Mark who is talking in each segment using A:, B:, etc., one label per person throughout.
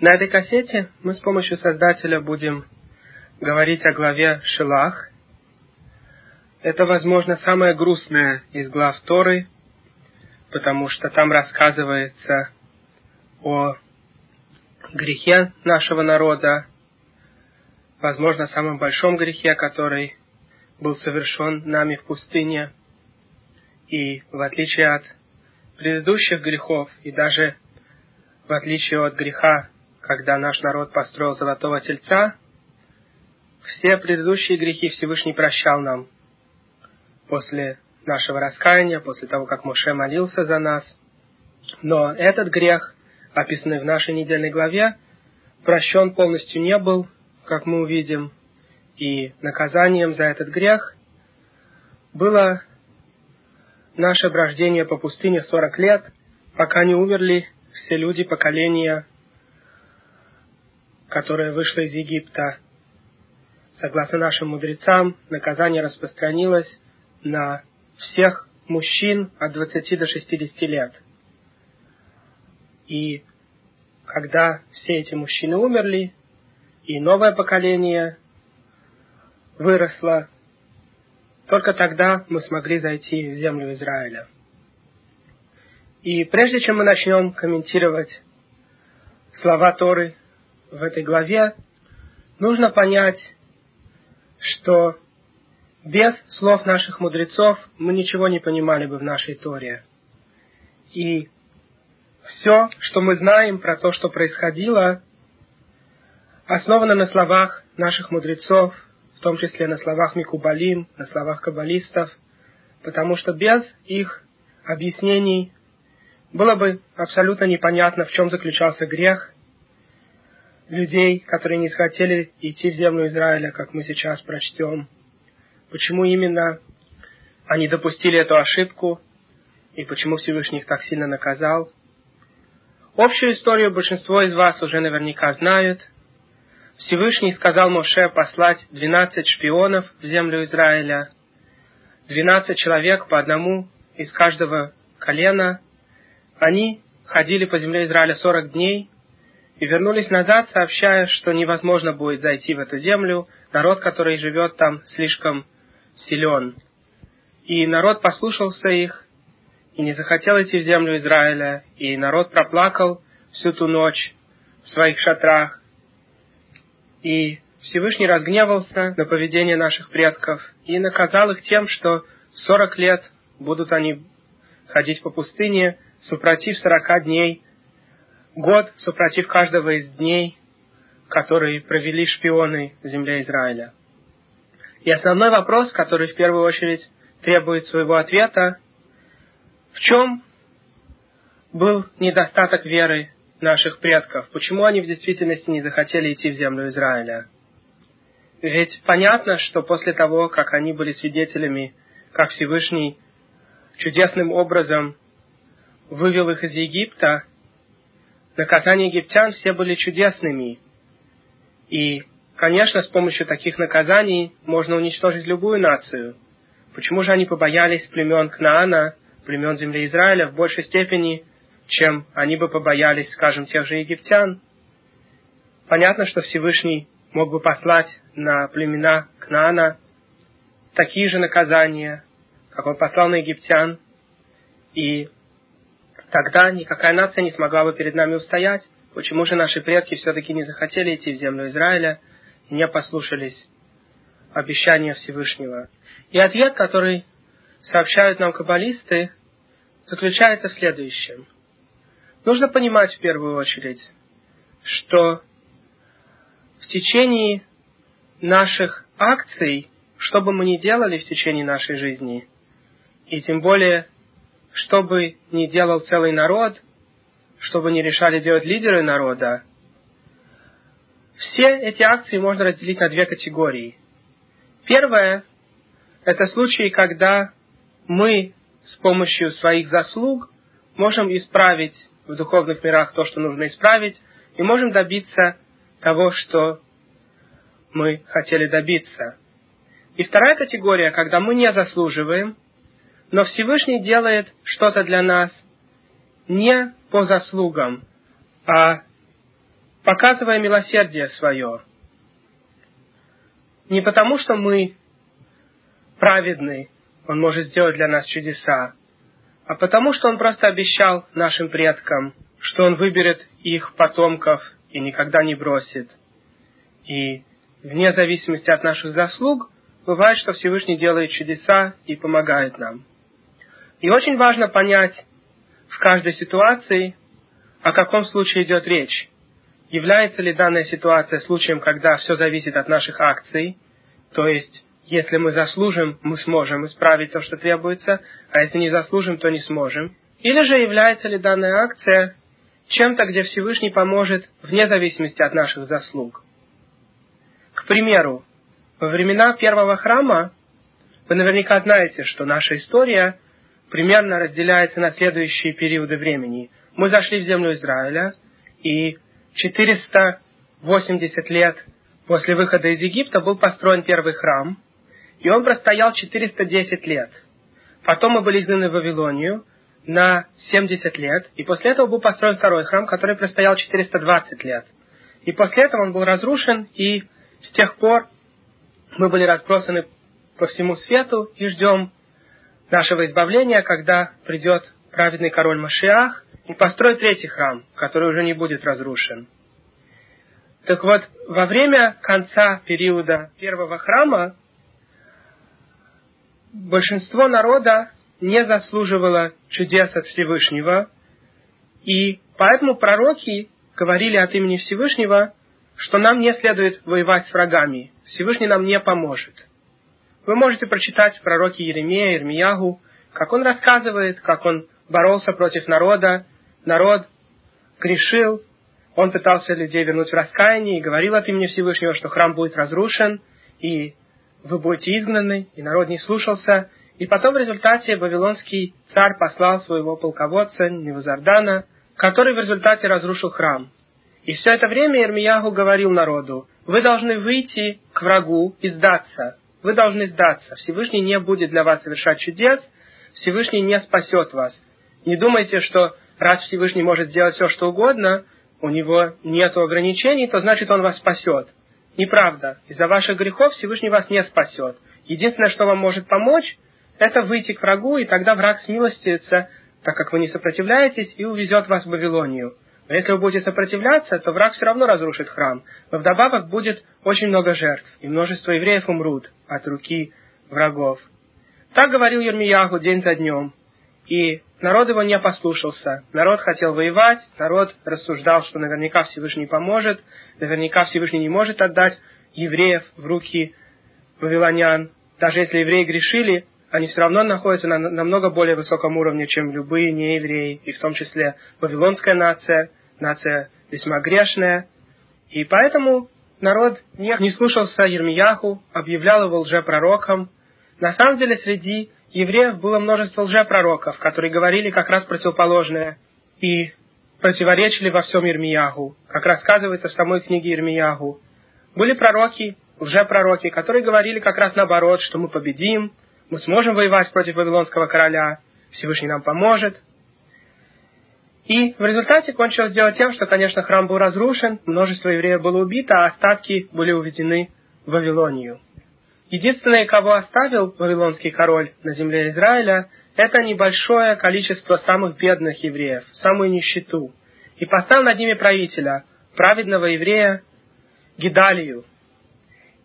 A: На этой кассете мы с помощью создателя будем говорить о главе Шилах. Это, возможно, самая грустная из глав Торы, потому что там рассказывается о грехе нашего народа, возможно, самом большом грехе, который был совершен нами в пустыне. И в отличие от предыдущих грехов, и даже в отличие от греха, когда наш народ построил золотого тельца, все предыдущие грехи Всевышний прощал нам после нашего раскаяния, после того, как Моше молился за нас. Но этот грех, описанный в нашей недельной главе, прощен полностью не был, как мы увидим, и наказанием за этот грех было наше брождение по пустыне 40 лет, пока не умерли все люди поколения, которое вышло из Египта. Согласно нашим мудрецам, наказание распространилось на всех мужчин от 20 до 60 лет. И когда все эти мужчины умерли, и новое поколение выросло, только тогда мы смогли зайти в землю Израиля. И прежде чем мы начнем комментировать слова Торы в этой главе, нужно понять, что без слов наших мудрецов мы ничего не понимали бы в нашей Торе. И все, что мы знаем про то, что происходило, основано на словах наших мудрецов, в том числе на словах Микубалим, на словах каббалистов, потому что без их объяснений было бы абсолютно непонятно, в чем заключался грех людей, которые не хотели идти в землю Израиля, как мы сейчас прочтем. Почему именно они допустили эту ошибку и почему Всевышний их так сильно наказал. Общую историю большинство из вас уже наверняка знают. Всевышний сказал Моше послать 12 шпионов в землю Израиля, 12 человек по одному из каждого колена. Они ходили по земле Израиля 40 дней и вернулись назад, сообщая, что невозможно будет зайти в эту землю, народ, который живет там, слишком силен. И народ послушался их, и не захотел идти в землю Израиля, и народ проплакал всю ту ночь в своих шатрах. И Всевышний разгневался на поведение наших предков и наказал их тем, что сорок лет будут они ходить по пустыне, супротив сорока дней, год супротив каждого из дней, которые провели шпионы в земле Израиля. И основной вопрос, который в первую очередь требует своего ответа, в чем был недостаток веры наших предков? Почему они в действительности не захотели идти в землю Израиля? Ведь понятно, что после того, как они были свидетелями, как Всевышний чудесным образом вывел их из Египта, наказания египтян все были чудесными. И, конечно, с помощью таких наказаний можно уничтожить любую нацию. Почему же они побоялись племен Кнаана, племен земли Израиля в большей степени, чем они бы побоялись, скажем, тех же египтян. Понятно, что Всевышний мог бы послать на племена Кнаана такие же наказания, как он послал на египтян, и тогда никакая нация не смогла бы перед нами устоять. Почему же наши предки все-таки не захотели идти в землю Израиля и не послушались обещания Всевышнего? И ответ, который сообщают нам каббалисты, заключается в следующем. Нужно понимать в первую очередь, что в течение наших акций, что бы мы ни делали в течение нашей жизни, и тем более, что бы ни делал целый народ, что бы ни решали делать лидеры народа, все эти акции можно разделить на две категории. Первое – это случаи, когда мы с помощью своих заслуг можем исправить в духовных мирах то, что нужно исправить, и можем добиться того, что мы хотели добиться. И вторая категория, когда мы не заслуживаем, но Всевышний делает что-то для нас не по заслугам, а показывая милосердие свое. Не потому, что мы праведны, Он может сделать для нас чудеса, а потому, что Он просто обещал нашим предкам, что Он выберет их потомков и никогда не бросит. И вне зависимости от наших заслуг, бывает, что Всевышний делает чудеса и помогает нам. И очень важно понять в каждой ситуации, о каком случае идет речь. Является ли данная ситуация случаем, когда все зависит от наших акций, то есть, если мы заслужим, мы сможем исправить то, что требуется, а если не заслужим, то не сможем. Или же является ли данная акция чем-то, где Всевышний поможет вне зависимости от наших заслуг. К примеру, во времена первого храма вы наверняка знаете, что наша история примерно разделяется на следующие периоды времени. Мы зашли в землю Израиля, и 480 лет после выхода из Египта был построен первый храм, и он простоял 410 лет. Потом мы были изгнаны в Вавилонию на 70 лет, и после этого был построен второй храм, который простоял 420 лет. И после этого он был разрушен, и с тех пор мы были разбросаны по всему свету и ждем нашего избавления, когда придет праведный король Машиах и построит третий храм, который уже не будет разрушен. Так вот, во время конца периода первого храма большинство народа не заслуживало чудес от Всевышнего, и поэтому пророки говорили от имени Всевышнего, что нам не следует воевать с врагами, Всевышний нам не поможет. Вы можете прочитать в пророке Еремея, Ирмиягу, как он рассказывает, как он боролся против народа, народ грешил, он пытался людей вернуть в раскаяние и говорил от имени Всевышнего, что храм будет разрушен, и вы будете изгнаны, и народ не слушался. И потом в результате вавилонский царь послал своего полководца Невузардана, который в результате разрушил храм. И все это время Ирмиягу говорил народу, вы должны выйти к врагу и сдаться. Вы должны сдаться. Всевышний не будет для вас совершать чудес, Всевышний не спасет вас. Не думайте, что раз Всевышний может сделать все, что угодно, у него нет ограничений, то значит он вас спасет. Неправда. Из-за ваших грехов Всевышний вас не спасет. Единственное, что вам может помочь, это выйти к врагу, и тогда враг смилостится, так как вы не сопротивляетесь, и увезет вас в Вавилонию. Но если вы будете сопротивляться, то враг все равно разрушит храм. Но вдобавок будет очень много жертв, и множество евреев умрут от руки врагов. Так говорил Ермиягу день за днем. И народ его не послушался. Народ хотел воевать, народ рассуждал, что наверняка Всевышний поможет, наверняка Всевышний не может отдать евреев в руки вавилонян. Даже если евреи грешили, они все равно находятся на намного более высоком уровне, чем любые неевреи, и в том числе вавилонская нация, нация весьма грешная. И поэтому народ не, не слушался Ермияху, объявлял его лжепророком. На самом деле среди евреев было множество лжепророков, которые говорили как раз противоположное и противоречили во всем Ермияху, как рассказывается в самой книге Ермияху. Были пророки, лжепророки, которые говорили как раз наоборот, что мы победим, мы сможем воевать против Вавилонского короля, Всевышний нам поможет. И в результате кончилось дело тем, что, конечно, храм был разрушен, множество евреев было убито, а остатки были уведены в Вавилонию. Единственное, кого оставил вавилонский король на земле Израиля, это небольшое количество самых бедных евреев, самую нищету, и поставил над ними правителя, праведного еврея Гидалию.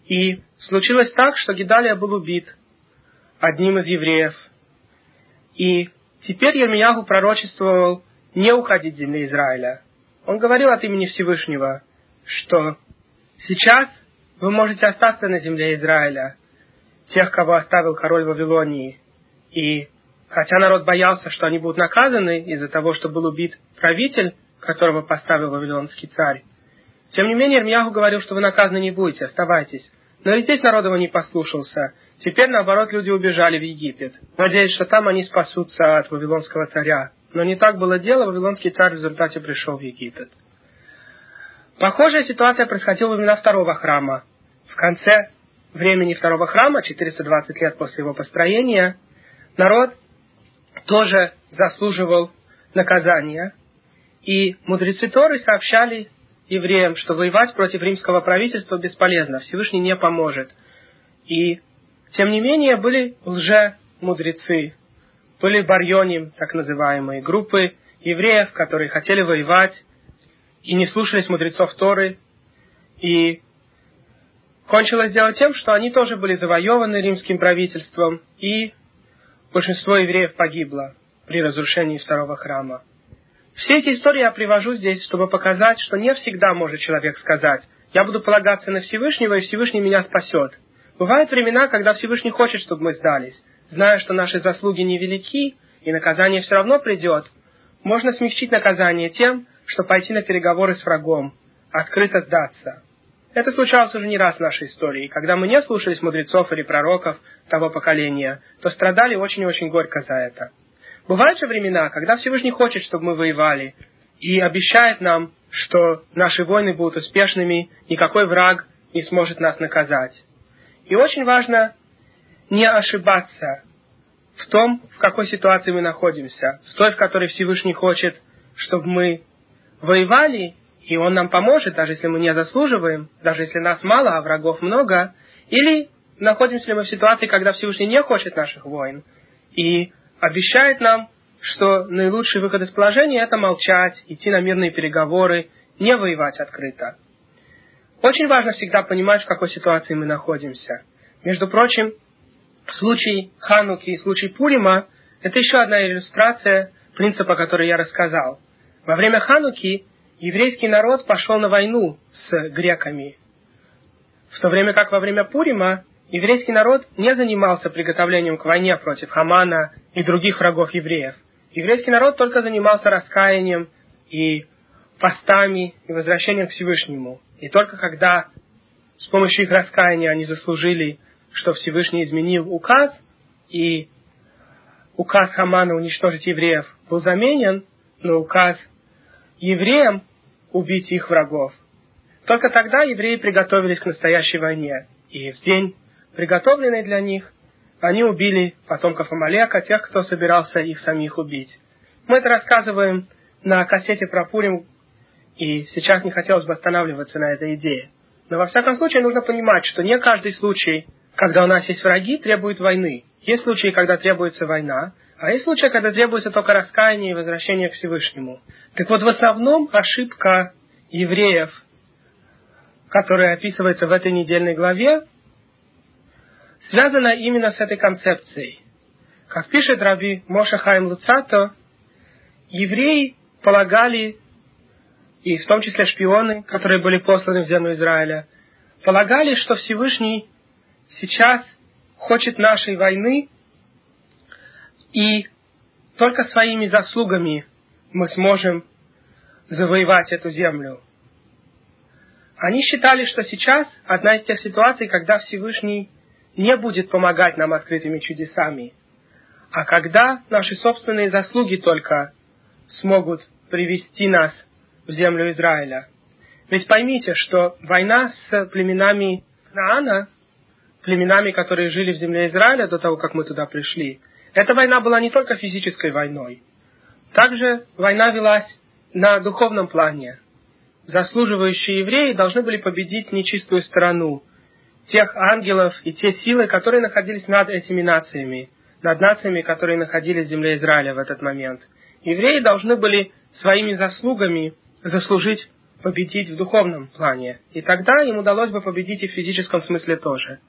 A: И случилось так, что Гидалия был убит одним из евреев. И теперь Ермиягу пророчествовал не уходить с земли Израиля. Он говорил от имени Всевышнего, что сейчас вы можете остаться на земле Израиля, тех, кого оставил король Вавилонии. И хотя народ боялся, что они будут наказаны из-за того, что был убит правитель, которого поставил вавилонский царь, тем не менее Ирмияху говорил, что вы наказаны не будете, оставайтесь. Но и здесь народ его не послушался. Теперь, наоборот, люди убежали в Египет, надеясь, что там они спасутся от вавилонского царя. Но не так было дело, вавилонский царь в результате пришел в Египет. Похожая ситуация происходила во времена второго храма. В конце времени второго храма, 420 лет после его построения, народ тоже заслуживал наказания. И мудрецы Торы сообщали евреям, что воевать против римского правительства бесполезно, Всевышний не поможет. И, тем не менее, были лже-мудрецы, были барьоним, так называемые, группы евреев, которые хотели воевать и не слушались мудрецов Торы. И кончилось дело тем, что они тоже были завоеваны римским правительством, и большинство евреев погибло при разрушении второго храма. Все эти истории я привожу здесь, чтобы показать, что не всегда может человек сказать, я буду полагаться на Всевышнего, и Всевышний меня спасет. Бывают времена, когда Всевышний хочет, чтобы мы сдались, зная, что наши заслуги невелики, и наказание все равно придет. Можно смягчить наказание тем, что пойти на переговоры с врагом, открыто сдаться. Это случалось уже не раз в нашей истории. Когда мы не слушались мудрецов или пророков того поколения, то страдали очень и очень горько за это. Бывают же времена, когда Всевышний хочет, чтобы мы воевали, и обещает нам, что наши войны будут успешными, никакой враг не сможет нас наказать. И очень важно не ошибаться в том, в какой ситуации мы находимся, в той, в которой Всевышний хочет, чтобы мы воевали, и Он нам поможет, даже если мы не заслуживаем, даже если нас мало, а врагов много, или находимся ли мы в ситуации, когда Всевышний не хочет наших войн, и обещает нам, что наилучший выход из положения – это молчать, идти на мирные переговоры, не воевать открыто. Очень важно всегда понимать, в какой ситуации мы находимся. Между прочим, случай Хануки и случай Пурима – это еще одна иллюстрация принципа, который я рассказал. Во время Хануки еврейский народ пошел на войну с греками, в то время как во время Пурима еврейский народ не занимался приготовлением к войне против Хамана и других врагов евреев. Еврейский народ только занимался раскаянием и постами и возвращением к Всевышнему. И только когда с помощью их раскаяния они заслужили, что Всевышний изменил указ, и указ Хамана уничтожить евреев был заменен на указ евреям убить их врагов. Только тогда евреи приготовились к настоящей войне. И в день приготовленный для них, они убили потомков Амалека, тех, кто собирался их самих убить. Мы это рассказываем на кассете про Пурим, и сейчас не хотелось бы останавливаться на этой идее. Но во всяком случае нужно понимать, что не каждый случай, когда у нас есть враги, требует войны. Есть случаи, когда требуется война, а есть случаи, когда требуется только раскаяние и возвращение к Всевышнему. Так вот, в основном ошибка евреев, которая описывается в этой недельной главе, связана именно с этой концепцией. Как пишет Раби Моша Хайм Луцато, евреи полагали, и в том числе шпионы, которые были посланы в землю Израиля, полагали, что Всевышний сейчас хочет нашей войны, и только своими заслугами мы сможем завоевать эту землю. Они считали, что сейчас одна из тех ситуаций, когда Всевышний не будет помогать нам открытыми чудесами, а когда наши собственные заслуги только смогут привести нас в землю Израиля. Ведь поймите, что война с племенами Наана, племенами, которые жили в земле Израиля до того, как мы туда пришли, эта война была не только физической войной. Также война велась на духовном плане. Заслуживающие евреи должны были победить нечистую сторону, тех ангелов и те силы, которые находились над этими нациями, над нациями, которые находились в земле Израиля в этот момент. Евреи должны были своими заслугами заслужить победить в духовном плане. И тогда им удалось бы победить и в физическом смысле тоже.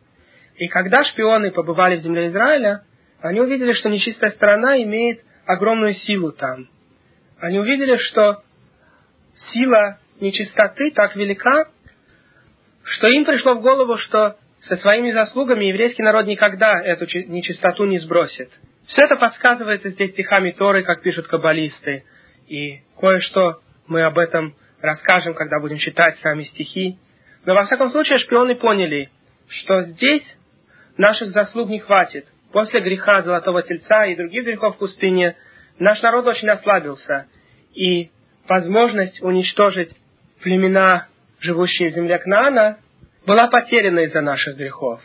A: И когда шпионы побывали в земле Израиля, они увидели, что нечистая сторона имеет огромную силу там. Они увидели, что сила нечистоты так велика, что им пришло в голову, что со своими заслугами еврейский народ никогда эту нечистоту не сбросит. Все это подсказывается здесь стихами Торы, как пишут каббалисты. И кое-что мы об этом расскажем, когда будем читать сами стихи. Но во всяком случае шпионы поняли, что здесь наших заслуг не хватит. После греха Золотого Тельца и других грехов в пустыне наш народ очень ослабился. И возможность уничтожить племена живущие в земле Кнаана, была потеряна из-за наших грехов.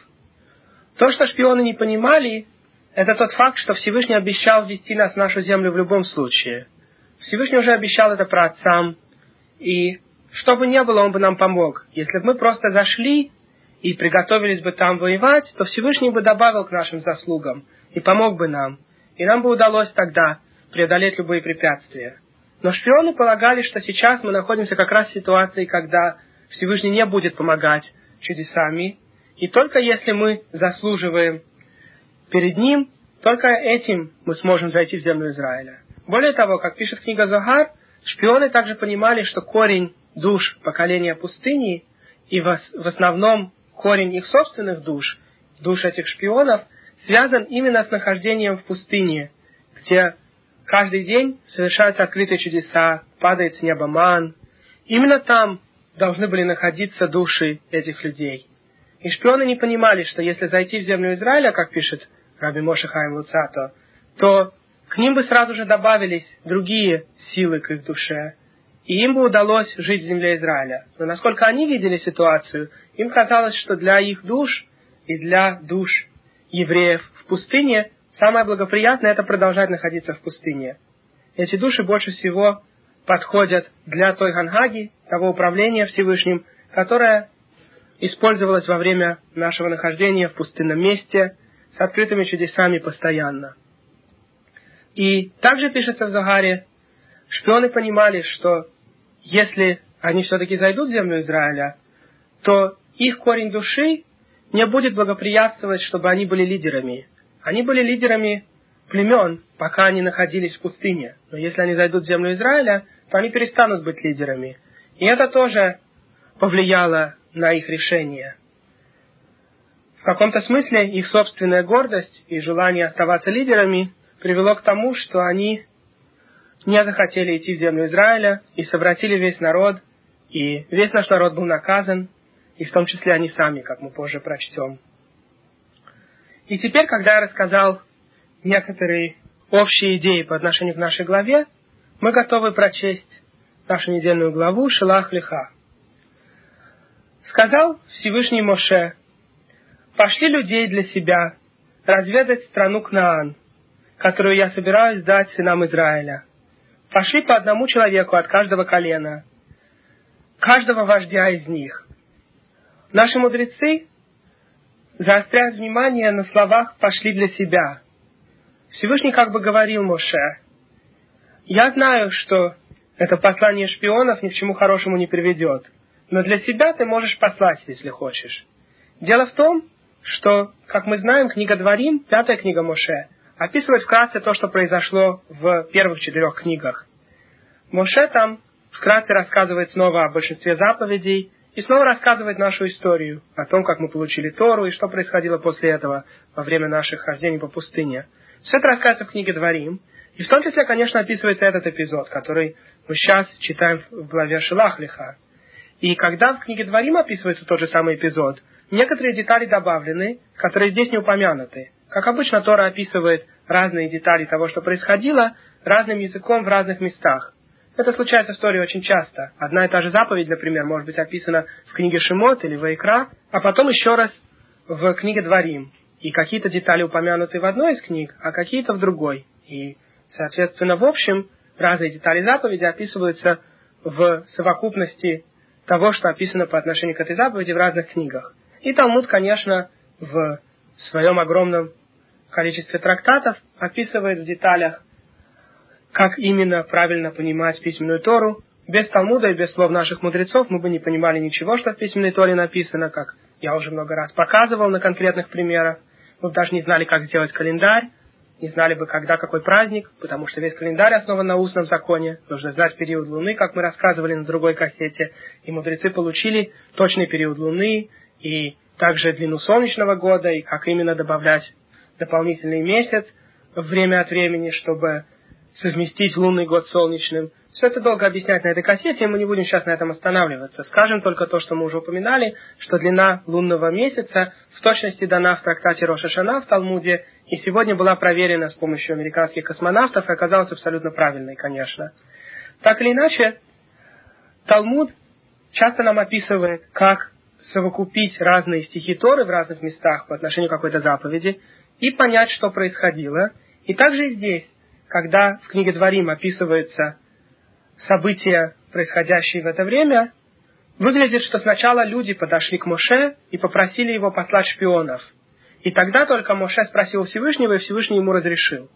A: То, что шпионы не понимали, это тот факт, что Всевышний обещал ввести нас в нашу землю в любом случае. Всевышний уже обещал это про отцам, и что бы ни было, он бы нам помог. Если бы мы просто зашли и приготовились бы там воевать, то Всевышний бы добавил к нашим заслугам и помог бы нам. И нам бы удалось тогда преодолеть любые препятствия. Но шпионы полагали, что сейчас мы находимся как раз в ситуации, когда Всевышний не будет помогать чудесами, и только если мы заслуживаем перед Ним, только этим мы сможем зайти в землю Израиля. Более того, как пишет книга Захар, шпионы также понимали, что корень душ поколения пустыни и в основном корень их собственных душ, душ этих шпионов, связан именно с нахождением в пустыне, где каждый день совершаются открытые чудеса, падает с неба ман. Именно там должны были находиться души этих людей. И шпионы не понимали, что если зайти в землю Израиля, как пишет Раби Моше Хаим Луцато, то к ним бы сразу же добавились другие силы к их душе, и им бы удалось жить в земле Израиля. Но насколько они видели ситуацию, им казалось, что для их душ и для душ евреев в пустыне самое благоприятное – это продолжать находиться в пустыне. Эти души больше всего подходят для той гангаги, того управления Всевышним, которое использовалось во время нашего нахождения в пустынном месте с открытыми чудесами постоянно. И также пишется в Загаре, шпионы понимали, что если они все-таки зайдут в землю Израиля, то их корень души не будет благоприятствовать, чтобы они были лидерами. Они были лидерами племен, пока они находились в пустыне. Но если они зайдут в землю Израиля, то они перестанут быть лидерами. И это тоже повлияло на их решение. В каком-то смысле их собственная гордость и желание оставаться лидерами привело к тому, что они не захотели идти в землю Израиля и совратили весь народ, и весь наш народ был наказан, и в том числе они сами, как мы позже прочтем. И теперь, когда я рассказал некоторые общие идеи по отношению к нашей главе, мы готовы прочесть нашу недельную главу Шилах Лиха. Сказал Всевышний Моше, пошли людей для себя разведать страну Кнаан, которую я собираюсь дать сынам Израиля. Пошли по одному человеку от каждого колена, каждого вождя из них. Наши мудрецы заостряют внимание на словах «пошли для себя». Всевышний как бы говорил Моше, «Я знаю, что это послание шпионов ни к чему хорошему не приведет, но для себя ты можешь послать, если хочешь». Дело в том, что, как мы знаем, книга Дворим, пятая книга Моше, описывает вкратце то, что произошло в первых четырех книгах. Моше там вкратце рассказывает снова о большинстве заповедей и снова рассказывает нашу историю о том, как мы получили Тору и что происходило после этого во время наших хождений по пустыне. Все это рассказывается в книге Дворим. И в том числе, конечно, описывается этот эпизод, который мы сейчас читаем в главе Шилахлиха. И когда в книге Дворим описывается тот же самый эпизод, некоторые детали добавлены, которые здесь не упомянуты. Как обычно, Тора описывает разные детали того, что происходило, разным языком в разных местах. Это случается в истории очень часто. Одна и та же заповедь, например, может быть описана в книге Шимот или Вайкра, а потом еще раз в книге Дворим. И какие-то детали упомянуты в одной из книг, а какие-то в другой. И, соответственно, в общем, разные детали заповеди описываются в совокупности того, что описано по отношению к этой заповеди в разных книгах. И Талмуд, конечно, в своем огромном количестве трактатов описывает в деталях, как именно правильно понимать письменную Тору. Без Талмуда и без слов наших мудрецов мы бы не понимали ничего, что в письменной Торе написано, как я уже много раз показывал на конкретных примерах. Мы бы даже не знали, как сделать календарь, не знали бы, когда какой праздник, потому что весь календарь основан на устном законе. Нужно знать период Луны, как мы рассказывали на другой кассете. И мудрецы получили точный период Луны и также длину солнечного года и как именно добавлять дополнительный месяц время от времени, чтобы совместить лунный год с солнечным. Все это долго объяснять на этой кассете, и мы не будем сейчас на этом останавливаться. Скажем только то, что мы уже упоминали, что длина лунного месяца в точности дана в трактате Роша Шана в Талмуде, и сегодня была проверена с помощью американских космонавтов и оказалась абсолютно правильной, конечно. Так или иначе, Талмуд часто нам описывает, как совокупить разные стихи Торы в разных местах по отношению к какой-то заповеди и понять, что происходило. И также и здесь, когда в книге Дворим описываются события, происходящие в это время, выглядит, что сначала люди подошли к Моше и попросили его послать шпионов. И тогда только Моше спросил Всевышнего, и Всевышний ему разрешил.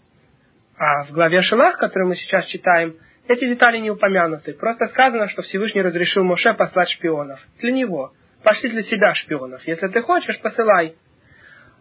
A: А в главе Шелах, которую мы сейчас читаем, эти детали не упомянуты. Просто сказано, что Всевышний разрешил Моше послать шпионов. Для него. Пошли для себя шпионов. Если ты хочешь, посылай.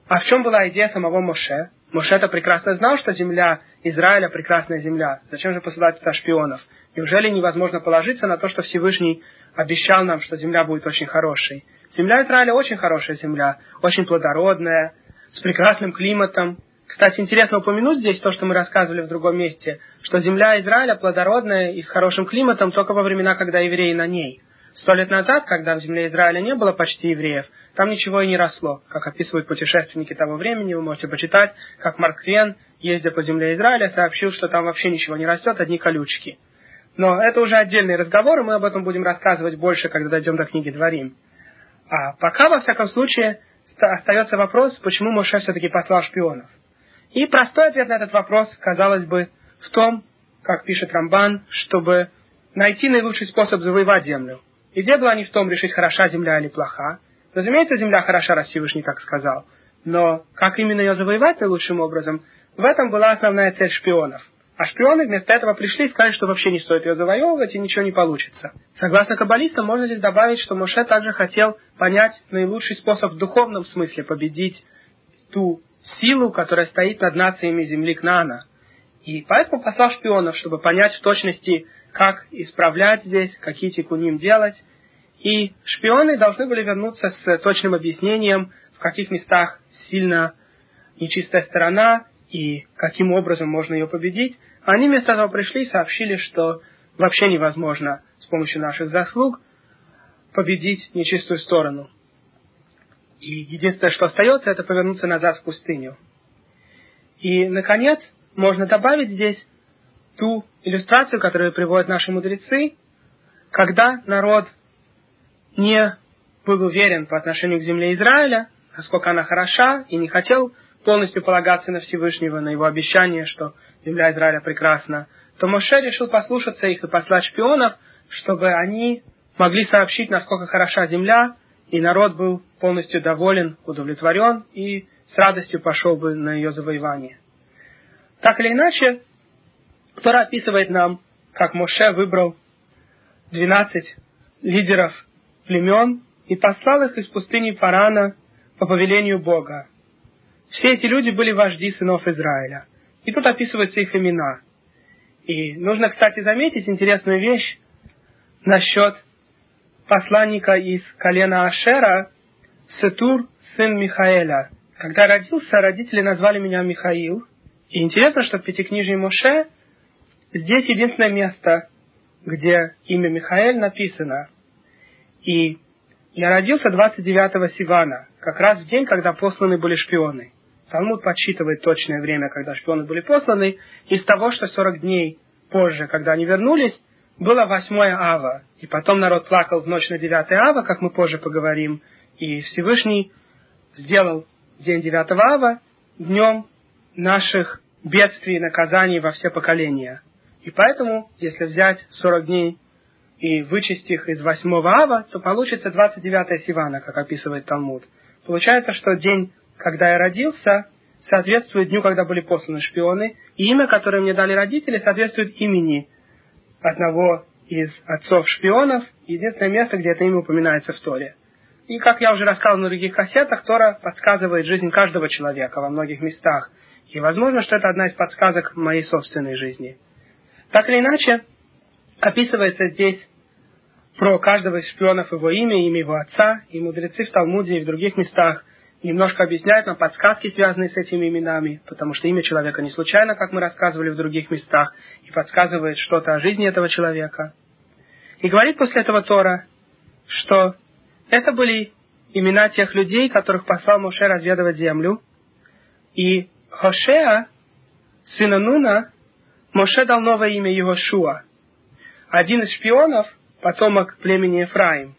A: А в чем была идея самого Моше? Моше это прекрасно знал, что земля Израиля прекрасная земля. Зачем же посылать туда шпионов? Неужели невозможно положиться на то, что Всевышний обещал нам, что земля будет очень хорошей? Земля Израиля очень хорошая земля, очень плодородная, с прекрасным климатом. Кстати, интересно упомянуть здесь то, что мы рассказывали в другом месте, что земля Израиля плодородная и с хорошим климатом только во времена, когда евреи на ней – Сто лет назад, когда в земле Израиля не было почти евреев, там ничего и не росло. Как описывают путешественники того времени, вы можете почитать, как Марк Твен, ездя по земле Израиля, сообщил, что там вообще ничего не растет, одни колючки. Но это уже отдельный разговор, и мы об этом будем рассказывать больше, когда дойдем до книги Дворим. А пока, во всяком случае, остается вопрос, почему Моше все-таки послал шпионов. И простой ответ на этот вопрос, казалось бы, в том, как пишет Рамбан, чтобы найти наилучший способ завоевать землю. Идея была не в том, решить, хороша земля или плоха. Разумеется, земля хороша, раз Всевышний так сказал. Но как именно ее завоевать наилучшим образом, в этом была основная цель шпионов. А шпионы вместо этого пришли и сказали, что вообще не стоит ее завоевывать и ничего не получится. Согласно каббалистам, можно лишь добавить, что Моше также хотел понять наилучший способ в духовном смысле победить ту силу, которая стоит над нациями земли Кнана. И поэтому послал шпионов, чтобы понять в точности, как исправлять здесь, какие тикуним делать. И шпионы должны были вернуться с точным объяснением, в каких местах сильно нечистая сторона и каким образом можно ее победить. Они вместо этого пришли и сообщили, что вообще невозможно с помощью наших заслуг победить нечистую сторону. И единственное, что остается, это повернуться назад в пустыню. И, наконец, можно добавить здесь ту иллюстрацию, которую приводят наши мудрецы, когда народ не был уверен по отношению к земле Израиля, насколько она хороша, и не хотел полностью полагаться на Всевышнего, на его обещание, что земля Израиля прекрасна, то Моше решил послушаться их и послать шпионов, чтобы они могли сообщить, насколько хороша земля, и народ был полностью доволен, удовлетворен и с радостью пошел бы на ее завоевание. Так или иначе, Тора описывает нам, как Моше выбрал 12 лидеров племен и послал их из пустыни Фарана по повелению Бога. Все эти люди были вожди сынов Израиля. И тут описываются их имена. И нужно, кстати, заметить интересную вещь насчет посланника из колена Ашера, Сетур, сын Михаэля. Когда родился, родители назвали меня Михаил. И интересно, что в Пятикнижии Моше Здесь единственное место, где имя Михаэль написано. И я родился 29-го Сивана, как раз в день, когда посланы были шпионы. Талмуд подсчитывает точное время, когда шпионы были посланы, из того, что 40 дней позже, когда они вернулись, было 8 ава. И потом народ плакал в ночь на 9 ава, как мы позже поговорим. И Всевышний сделал день 9 ава днем наших бедствий и наказаний во все поколения. И поэтому, если взять 40 дней и вычесть их из 8 ава, то получится 29 Сивана, как описывает Талмуд. Получается, что день, когда я родился, соответствует дню, когда были посланы шпионы, и имя, которое мне дали родители, соответствует имени одного из отцов шпионов, единственное место, где это имя упоминается в Торе. И, как я уже рассказал на других кассетах, Тора подсказывает жизнь каждого человека во многих местах. И возможно, что это одна из подсказок моей собственной жизни – так или иначе, описывается здесь про каждого из шпионов его имя, имя его отца, и мудрецы в Талмуде и в других местах немножко объясняют нам подсказки, связанные с этими именами, потому что имя человека не случайно, как мы рассказывали в других местах, и подсказывает что-то о жизни этого человека. И говорит после этого Тора, что это были имена тех людей, которых послал Моше разведывать землю, и Хошеа, сына Нуна, Моше дал новое имя Йошуа. Один из шпионов, потомок племени Ефраим,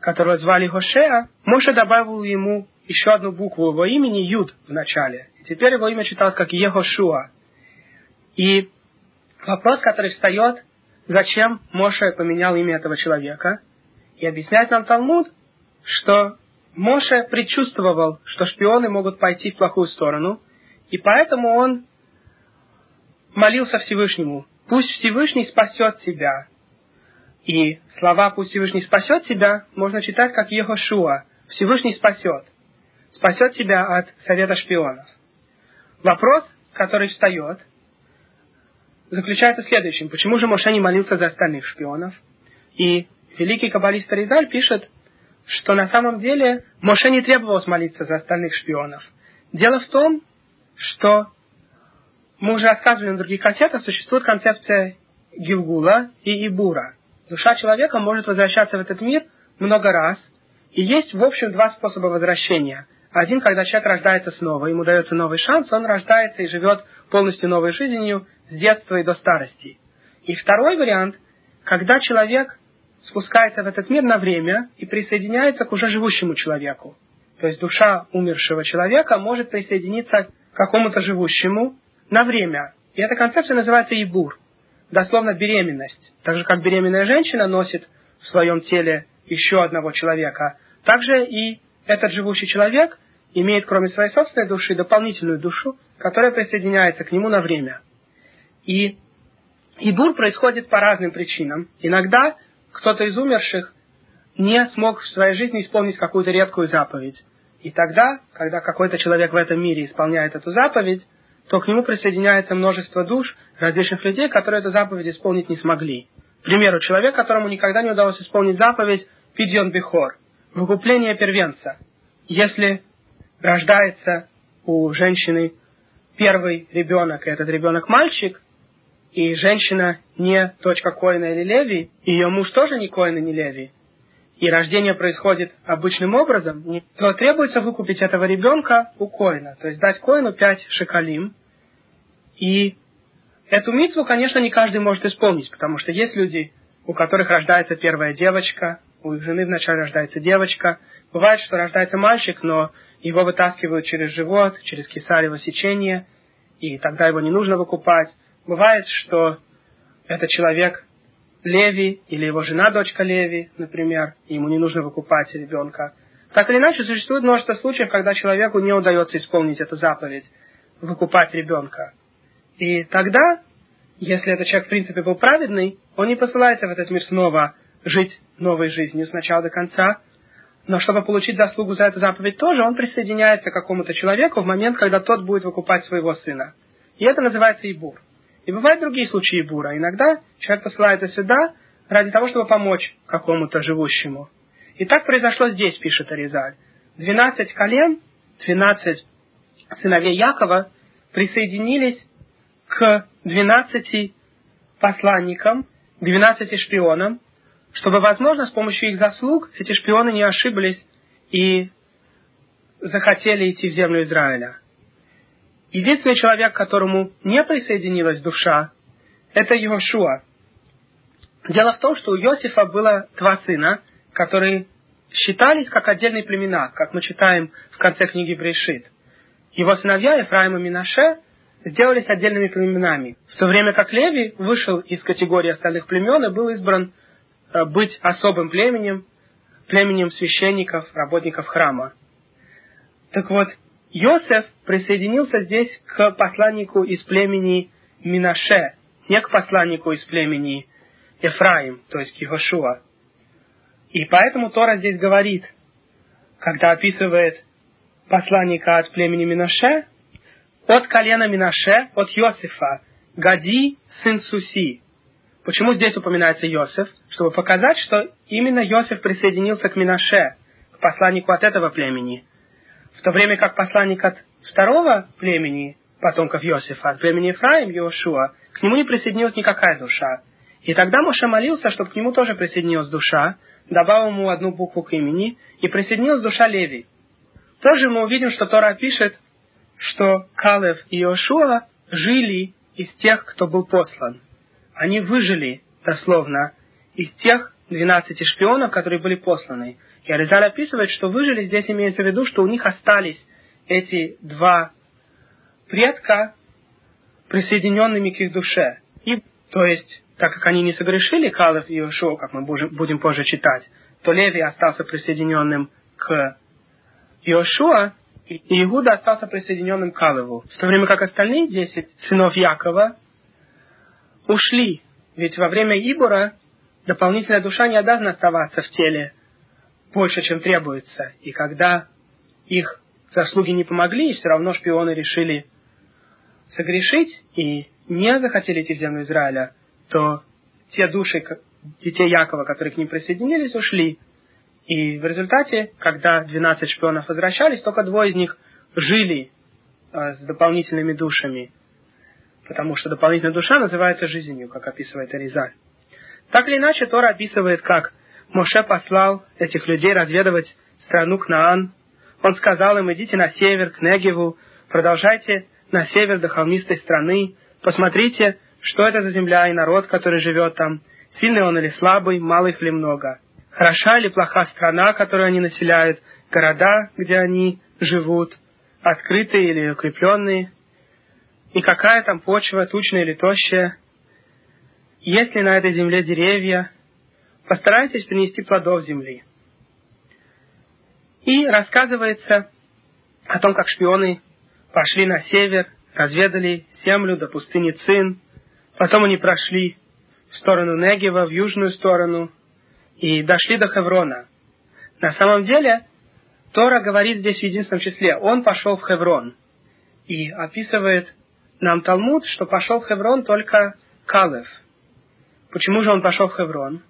A: которого звали Хошеа, Моше добавил ему еще одну букву его имени Юд в начале. И теперь его имя читалось как Ехошуа. И вопрос, который встает, зачем Моше поменял имя этого человека? И объясняет нам Талмуд, что Моше предчувствовал, что шпионы могут пойти в плохую сторону, и поэтому он молился Всевышнему, пусть Всевышний спасет тебя. И слова «пусть Всевышний спасет тебя» можно читать как Ехошуа, Всевышний спасет, спасет тебя от совета шпионов. Вопрос, который встает, заключается в следующем. Почему же Моше не молился за остальных шпионов? И великий каббалист Аризаль пишет, что на самом деле Моше не требовалось молиться за остальных шпионов. Дело в том, что мы уже рассказывали на других кассетах, существует концепция Гилгула и Ибура. Душа человека может возвращаться в этот мир много раз, и есть, в общем, два способа возвращения. Один, когда человек рождается снова, ему дается новый шанс, он рождается и живет полностью новой жизнью с детства и до старости. И второй вариант, когда человек спускается в этот мир на время и присоединяется к уже живущему человеку. То есть душа умершего человека может присоединиться к какому-то живущему на время. И эта концепция называется ибур, дословно беременность. Так же, как беременная женщина носит в своем теле еще одного человека, также и этот живущий человек имеет, кроме своей собственной души, дополнительную душу, которая присоединяется к нему на время. И Ибур происходит по разным причинам. Иногда кто-то из умерших не смог в своей жизни исполнить какую-то редкую заповедь. И тогда, когда какой-то человек в этом мире исполняет эту заповедь, то к нему присоединяется множество душ различных людей, которые эту заповедь исполнить не смогли. К примеру, человек, которому никогда не удалось исполнить заповедь Пидьон Бихор, выкупление первенца. Если рождается у женщины первый ребенок, и этот ребенок мальчик, и женщина не дочка Коина или Леви, и ее муж тоже не Коин и не Леви, и рождение происходит обычным образом, то требуется выкупить этого ребенка у Коина, то есть дать Коину пять шекалим. И эту митву, конечно, не каждый может исполнить, потому что есть люди, у которых рождается первая девочка, у их жены вначале рождается девочка. Бывает, что рождается мальчик, но его вытаскивают через живот, через кесарево сечение, и тогда его не нужно выкупать. Бывает, что этот человек Леви или его жена дочка Леви, например, и ему не нужно выкупать ребенка. Так или иначе, существует множество случаев, когда человеку не удается исполнить эту заповедь, выкупать ребенка. И тогда, если этот человек в принципе был праведный, он не посылается в этот мир снова жить новой жизнью с начала до конца, но чтобы получить заслугу за эту заповедь тоже, он присоединяется к какому-то человеку в момент, когда тот будет выкупать своего сына. И это называется ибур. И бывают другие случаи бура. Иногда человек посылается сюда ради того, чтобы помочь какому-то живущему. И так произошло здесь, пишет Аризаль. Двенадцать колен, двенадцать сыновей Якова присоединились к двенадцати посланникам, двенадцати шпионам, чтобы, возможно, с помощью их заслуг эти шпионы не ошиблись и захотели идти в землю Израиля. Единственный человек, к которому не присоединилась душа, это Йошуа. Дело в том, что у Иосифа было два сына, которые считались как отдельные племена, как мы читаем в конце книги Брешит. Его сыновья Ефраим и Минаше сделались отдельными племенами, в то время как Леви вышел из категории остальных племен и был избран э, быть особым племенем, племенем священников, работников храма. Так вот, Йосеф присоединился здесь к посланнику из племени Минаше, не к посланнику из племени Ефраим, то есть Егошуа. И поэтому Тора здесь говорит, когда описывает посланника от племени Минаше, от колена Минаше, от Йосифа, Гади, сын Суси. Почему здесь упоминается Йосиф? Чтобы показать, что именно Йосиф присоединился к Минаше, к посланнику от этого племени – в то время как посланник от второго племени, потомков Иосифа, от племени Ефраим, Иошуа, к нему не присоединилась никакая душа. И тогда Моше молился, чтобы к нему тоже присоединилась душа, добавил ему одну букву к имени, и присоединилась душа Леви. Тоже мы увидим, что Тора пишет, что Калев и Иошуа жили из тех, кто был послан. Они выжили, дословно, из тех двенадцати шпионов, которые были посланы. И Аризаль описывает, что выжили, здесь имеется в виду, что у них остались эти два предка, присоединенными к их душе. И, то есть, так как они не согрешили Калов и Иошуа, как мы будем позже читать, то Леви остался присоединенным к Иошуа, и Иуда остался присоединенным к Калеву. В то время как остальные десять сынов Якова ушли. Ведь во время Ибора дополнительная душа не обязана оставаться в теле больше, чем требуется. И когда их заслуги не помогли, и все равно шпионы решили согрешить и не захотели идти в землю Израиля, то те души детей Якова, которые к ним присоединились, ушли. И в результате, когда 12 шпионов возвращались, только двое из них жили а, с дополнительными душами, потому что дополнительная душа называется жизнью, как описывает Аризаль. Так или иначе, Тора описывает, как Моше послал этих людей разведывать страну Кнаан. Он сказал им, идите на север, к Негеву, продолжайте на север до холмистой страны, посмотрите, что это за земля и народ, который живет там, сильный он или слабый, мало их ли много. Хороша или плоха страна, которую они населяют, города, где они живут, открытые или укрепленные, и какая там почва, тучная или тощая, есть ли на этой земле деревья, постарайтесь принести плодов земли. И рассказывается о том, как шпионы пошли на север, разведали землю до пустыни Цин, потом они прошли в сторону Негева, в южную сторону, и дошли до Хеврона. На самом деле, Тора говорит здесь в единственном числе. Он пошел в Хеврон. И описывает нам Талмуд, что пошел в Хеврон только Калев. Почему же он пошел в Хеврон?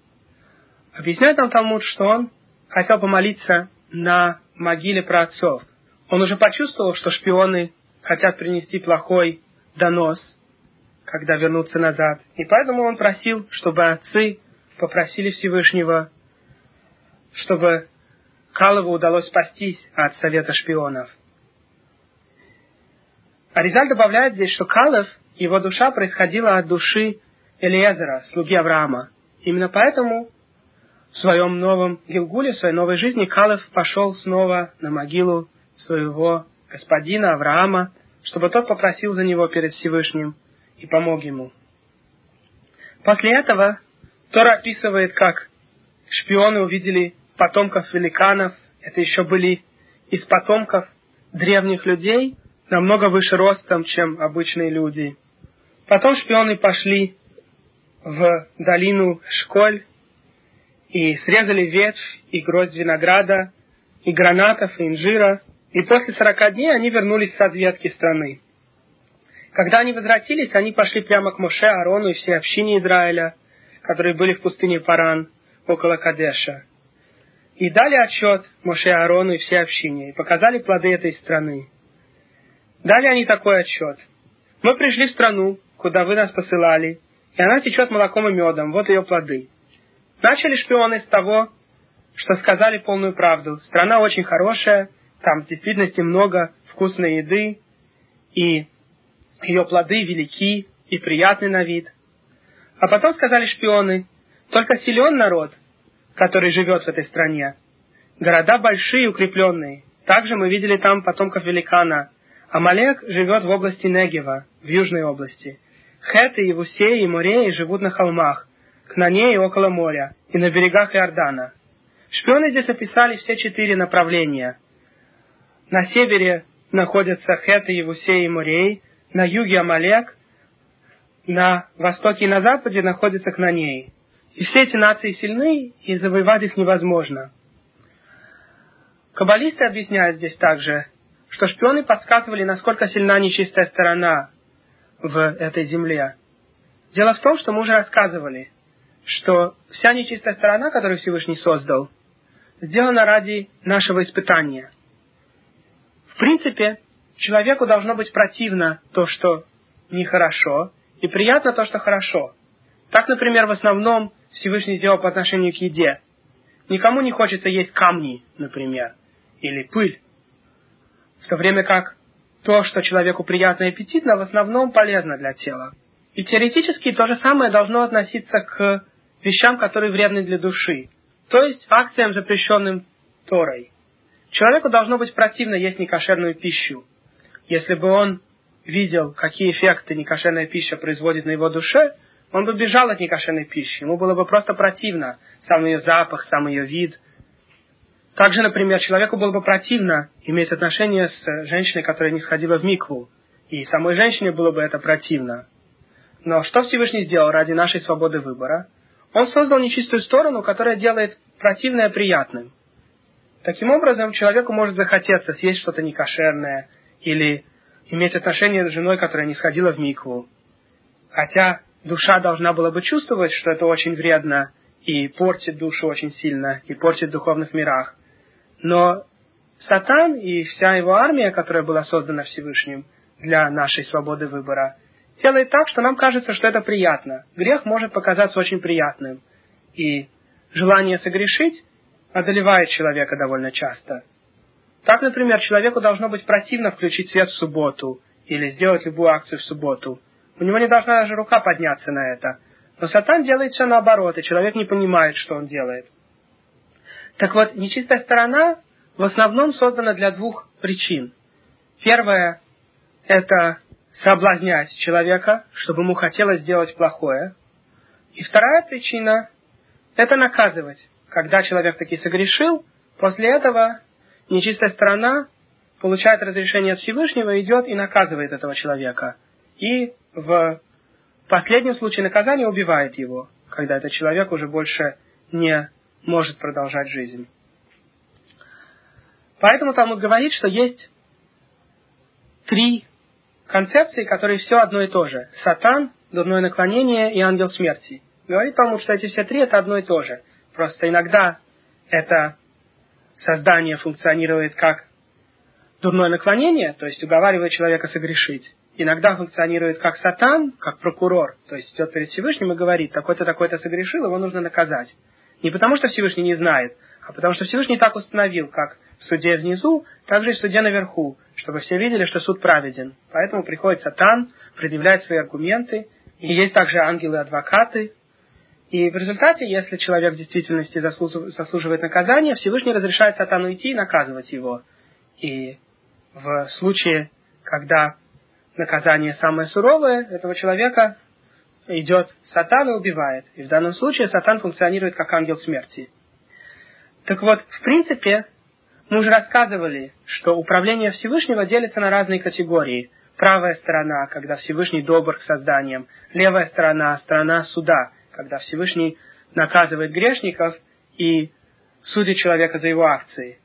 A: Объясняет нам Талмуд, что он хотел помолиться на могиле праотцов. Он уже почувствовал, что шпионы хотят принести плохой донос, когда вернутся назад. И поэтому он просил, чтобы отцы попросили Всевышнего, чтобы Калову удалось спастись от совета шпионов. Аризаль добавляет здесь, что Калов, его душа происходила от души Элиезера, слуги Авраама. Именно поэтому в своем новом Гилгуле, в своей новой жизни, Калов пошел снова на могилу своего господина Авраама, чтобы тот попросил за него перед Всевышним и помог ему. После этого Тора описывает, как шпионы увидели потомков великанов. Это еще были из потомков древних людей, намного выше ростом, чем обычные люди. Потом шпионы пошли в долину Школь и срезали ветвь и гроздь винограда, и гранатов, и инжира. И после сорока дней они вернулись с разведки страны. Когда они возвратились, они пошли прямо к Моше, Арону и всей общине Израиля – которые были в пустыне Паран, около Кадеша. И дали отчет Моше Аарону и всей общине, и показали плоды этой страны. Дали они такой отчет. Мы пришли в страну, куда вы нас посылали, и она течет молоком и медом, вот ее плоды. Начали шпионы с того, что сказали полную правду. Страна очень хорошая, там в действительности много вкусной еды, и ее плоды велики и приятны на вид. А потом сказали шпионы, только силен народ, который живет в этой стране. Города большие, укрепленные. Также мы видели там потомков великана. Амалек живет в области Негева, в южной области. Хеты, Евусеи и Мореи живут на холмах, к Нане и около моря, и на берегах Иордана. Шпионы здесь описали все четыре направления. На севере находятся Хеты, Евусеи и Мореи, на юге Амалек, на востоке и на западе находятся кнанеи. И все эти нации сильны, и завоевать их невозможно. Каббалисты объясняют здесь также, что шпионы подсказывали, насколько сильна нечистая сторона в этой земле. Дело в том, что мы уже рассказывали, что вся нечистая сторона, которую Всевышний создал, сделана ради нашего испытания. В принципе, человеку должно быть противно то, что нехорошо, и приятно то, что хорошо. Так, например, в основном Всевышний сделал по отношению к еде. Никому не хочется есть камни, например, или пыль. В то время как то, что человеку приятно и аппетитно, в основном полезно для тела. И теоретически то же самое должно относиться к вещам, которые вредны для души, то есть акциям, запрещенным Торой. Человеку должно быть противно есть некошерную пищу. Если бы он видел, какие эффекты некошерная пища производит на его душе, он бы бежал от некошерной пищи. Ему было бы просто противно сам ее запах, сам ее вид, Также, например, человеку было бы противно иметь отношения с женщиной, которая не сходила в микву. И самой женщине было бы это противно. Но что Всевышний сделал ради нашей свободы выбора? Он создал нечистую сторону, которая делает противное приятным. Таким образом, человеку может захотеться съесть что-то некошерное или иметь отношения с женой, которая не сходила в микву. Хотя душа должна была бы чувствовать, что это очень вредно и портит душу очень сильно, и портит в духовных мирах. Но Сатан и вся его армия, которая была создана Всевышним для нашей свободы выбора, делает так, что нам кажется, что это приятно. Грех может показаться очень приятным. И желание согрешить одолевает человека довольно часто. Так, например, человеку должно быть противно включить свет в субботу или сделать любую акцию в субботу. У него не должна даже рука подняться на это. Но сатан делает все наоборот, и человек не понимает, что он делает. Так вот, нечистая сторона в основном создана для двух причин. Первое – это соблазнять человека, чтобы ему хотелось сделать плохое. И вторая причина – это наказывать. Когда человек таки согрешил, после этого нечистая сторона получает разрешение от Всевышнего, идет и наказывает этого человека. И в последнем случае наказания убивает его, когда этот человек уже больше не может продолжать жизнь. Поэтому Талмуд говорит, что есть три концепции, которые все одно и то же. Сатан, дурное наклонение и ангел смерти. Говорит Талмуд, что эти все три это одно и то же. Просто иногда это создание функционирует как дурное наклонение, то есть уговаривает человека согрешить. Иногда функционирует как сатан, как прокурор, то есть идет перед Всевышним и говорит, такой-то, такой-то согрешил, его нужно наказать. Не потому, что Всевышний не знает, а потому, что Всевышний так установил, как в суде внизу, так же и в суде наверху, чтобы все видели, что суд праведен. Поэтому приходит сатан, предъявляет свои аргументы, и есть также ангелы-адвокаты, и в результате, если человек в действительности заслуживает наказания, Всевышний разрешает сатану идти и наказывать его. И в случае, когда наказание самое суровое, этого человека идет сатан и убивает. И в данном случае сатан функционирует как ангел смерти. Так вот, в принципе, мы уже рассказывали, что управление Всевышнего делится на разные категории. Правая сторона, когда Всевышний добр к созданиям. Левая сторона, сторона суда, когда Всевышний наказывает грешников и судит человека за его акции.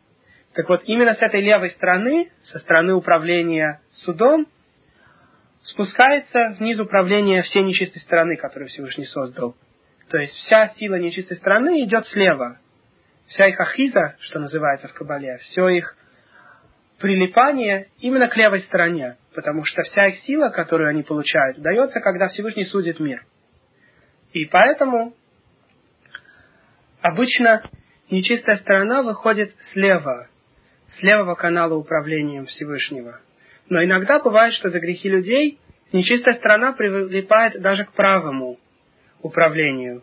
A: Так вот, именно с этой левой стороны, со стороны управления судом, спускается вниз управление всей нечистой стороны, которую Всевышний создал. То есть вся сила нечистой стороны идет слева. Вся их ахиза, что называется в Кабале, все их прилипание именно к левой стороне, потому что вся их сила, которую они получают, дается, когда Всевышний судит мир. И поэтому обычно нечистая сторона выходит слева, с левого канала управления Всевышнего. Но иногда бывает, что за грехи людей нечистая сторона прилипает даже к правому управлению.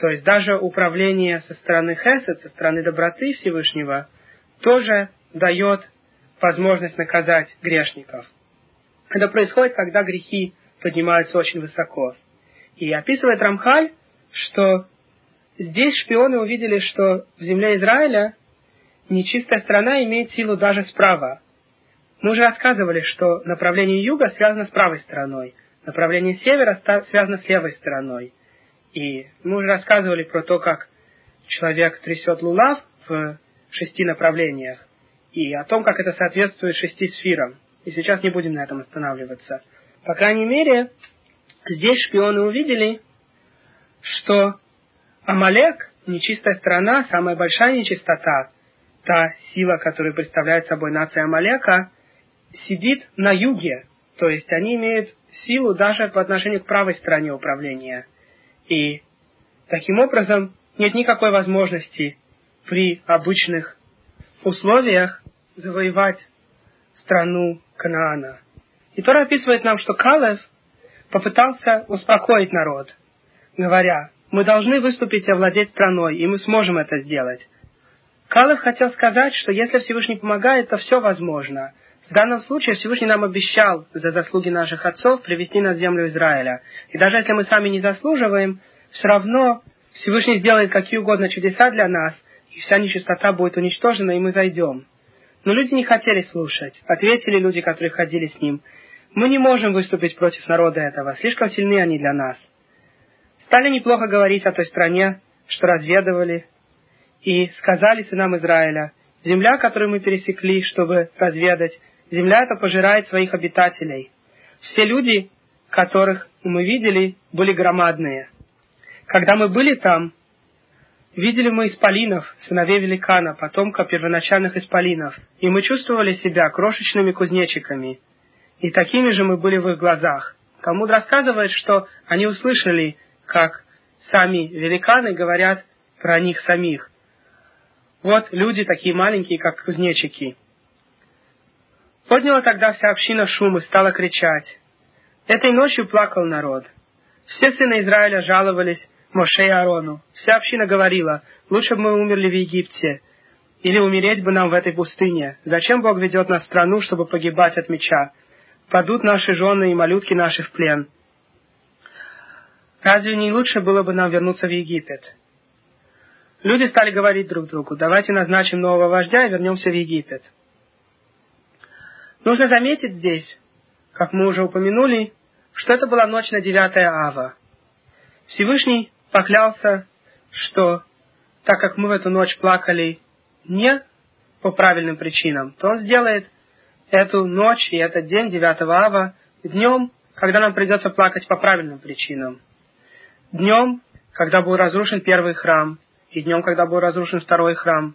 A: То есть даже управление со стороны Хесед, со стороны доброты Всевышнего, тоже дает возможность наказать грешников. Это происходит, когда грехи поднимаются очень высоко. И описывает Рамхаль, что здесь шпионы увидели, что в земле Израиля нечистая страна имеет силу даже справа. Мы уже рассказывали, что направление юга связано с правой стороной, направление севера связано с левой стороной. И мы уже рассказывали про то, как человек трясет лулав в шести направлениях, и о том, как это соответствует шести сферам. И сейчас не будем на этом останавливаться. По крайней мере, Здесь шпионы увидели, что Амалек, нечистая страна, самая большая нечистота, та сила, которую представляет собой нация Амалека, сидит на юге, то есть они имеют силу даже по отношению к правой стороне управления. И таким образом нет никакой возможности при обычных условиях завоевать страну Канаана. И Тора описывает нам, что Калев попытался успокоить народ, говоря, мы должны выступить и овладеть страной, и мы сможем это сделать. Калов хотел сказать, что если Всевышний помогает, то все возможно. В данном случае Всевышний нам обещал за заслуги наших отцов привести нас в землю Израиля. И даже если мы сами не заслуживаем, все равно Всевышний сделает какие угодно чудеса для нас, и вся нечистота будет уничтожена, и мы зайдем. Но люди не хотели слушать. Ответили люди, которые ходили с ним. Мы не можем выступить против народа этого, слишком сильны они для нас. Стали неплохо говорить о той стране, что разведывали, и сказали сынам Израиля, земля, которую мы пересекли, чтобы разведать, земля эта пожирает своих обитателей. Все люди, которых мы видели, были громадные. Когда мы были там, видели мы исполинов, сыновей великана, потомка первоначальных исполинов, и мы чувствовали себя крошечными кузнечиками. И такими же мы были в их глазах. Талмуд рассказывает, что они услышали, как сами великаны говорят про них самих. Вот люди такие маленькие, как кузнечики. Подняла тогда вся община шум и стала кричать. Этой ночью плакал народ. Все сыны Израиля жаловались Моше и Аарону. Вся община говорила, лучше бы мы умерли в Египте, или умереть бы нам в этой пустыне. Зачем Бог ведет нас в страну, чтобы погибать от меча? Падут наши жены и малютки наши в плен. Разве не лучше было бы нам вернуться в Египет? Люди стали говорить друг другу, давайте назначим нового вождя и вернемся в Египет. Нужно заметить здесь, как мы уже упомянули, что это была ночь на 9 ава. Всевышний поклялся, что так как мы в эту ночь плакали не по правильным причинам, то он сделает эту ночь и этот день 9 ава днем, когда нам придется плакать по правильным причинам. Днем, когда был разрушен первый храм, и днем, когда был разрушен второй храм.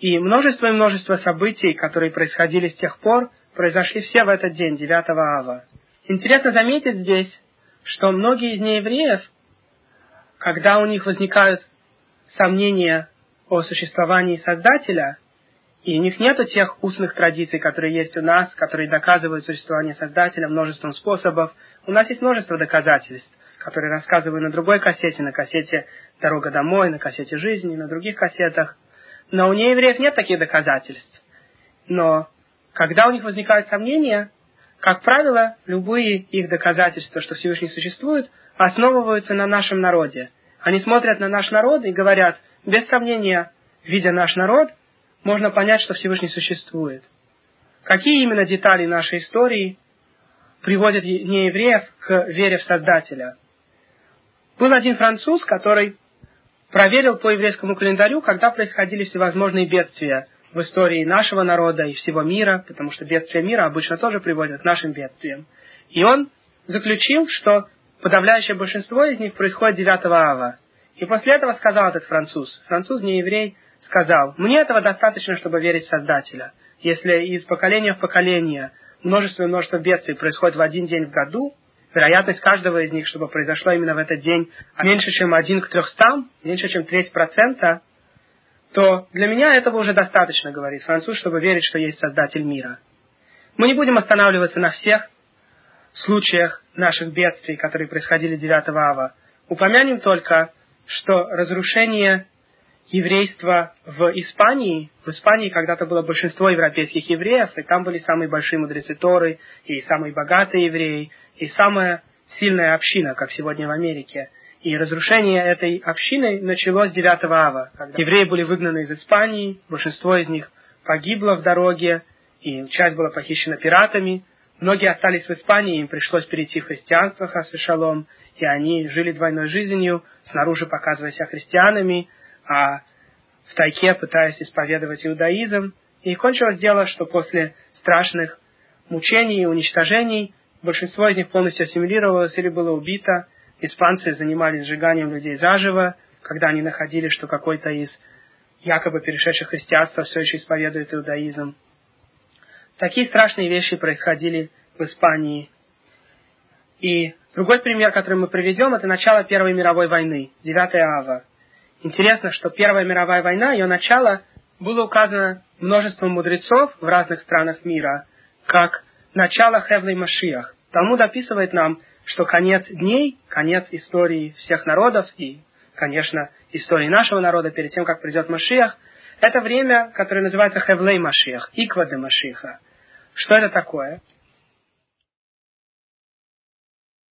A: И множество и множество событий, которые происходили с тех пор, произошли все в этот день, 9 ава. Интересно заметить здесь, что многие из неевреев, когда у них возникают сомнения о существовании Создателя, и у них нет тех устных традиций, которые есть у нас, которые доказывают существование Создателя множеством способов. У нас есть множество доказательств который рассказываю на другой кассете, на кассете «Дорога домой», на кассете «Жизни», на других кассетах. Но у неевреев нет таких доказательств. Но когда у них возникают сомнения, как правило, любые их доказательства, что Всевышний существует, основываются на нашем народе. Они смотрят на наш народ и говорят, без сомнения, видя наш народ, можно понять, что Всевышний существует. Какие именно детали нашей истории приводят неевреев к вере в Создателя? Был один француз, который проверил по еврейскому календарю, когда происходили всевозможные бедствия в истории нашего народа и всего мира, потому что бедствия мира обычно тоже приводят к нашим бедствиям. И он заключил, что подавляющее большинство из них происходит 9 ава. И после этого сказал этот француз, француз не еврей, сказал, мне этого достаточно, чтобы верить в Создателя. Если из поколения в поколение множество и множество бедствий происходит в один день в году, вероятность каждого из них, чтобы произошло именно в этот день, меньше, чем один к трехстам, меньше, чем треть процента, то для меня этого уже достаточно, говорит француз, чтобы верить, что есть Создатель мира. Мы не будем останавливаться на всех случаях наших бедствий, которые происходили 9 ава. Упомянем только, что разрушение еврейства в Испании. В Испании когда-то было большинство европейских евреев, и там были самые большие мудрецы Торы, и самые богатые евреи, и самая сильная община, как сегодня в Америке. И разрушение этой общины началось 9 ава, когда евреи были выгнаны из Испании, большинство из них погибло в дороге, и часть была похищена пиратами. Многие остались в Испании, им пришлось перейти в христианство, хасвешалом, и они жили двойной жизнью, снаружи показывая себя христианами, а в тайке пытаясь исповедовать иудаизм. И кончилось дело, что после страшных мучений и уничтожений большинство из них полностью ассимилировалось или было убито. Испанцы занимались сжиганием людей заживо, когда они находили, что какой-то из якобы перешедших христианства все еще исповедует иудаизм. Такие страшные вещи происходили в Испании. И другой пример, который мы приведем, это начало Первой мировой войны, 9 ава. Интересно, что Первая мировая война, ее начало было указано множеством мудрецов в разных странах мира, как начало Хевлей Машиях. Талмуд описывает нам, что конец дней, конец истории всех народов и, конечно, истории нашего народа перед тем, как придет Машиях, это время, которое называется Хевлей Машиях, Иква де Машиха. Что это такое?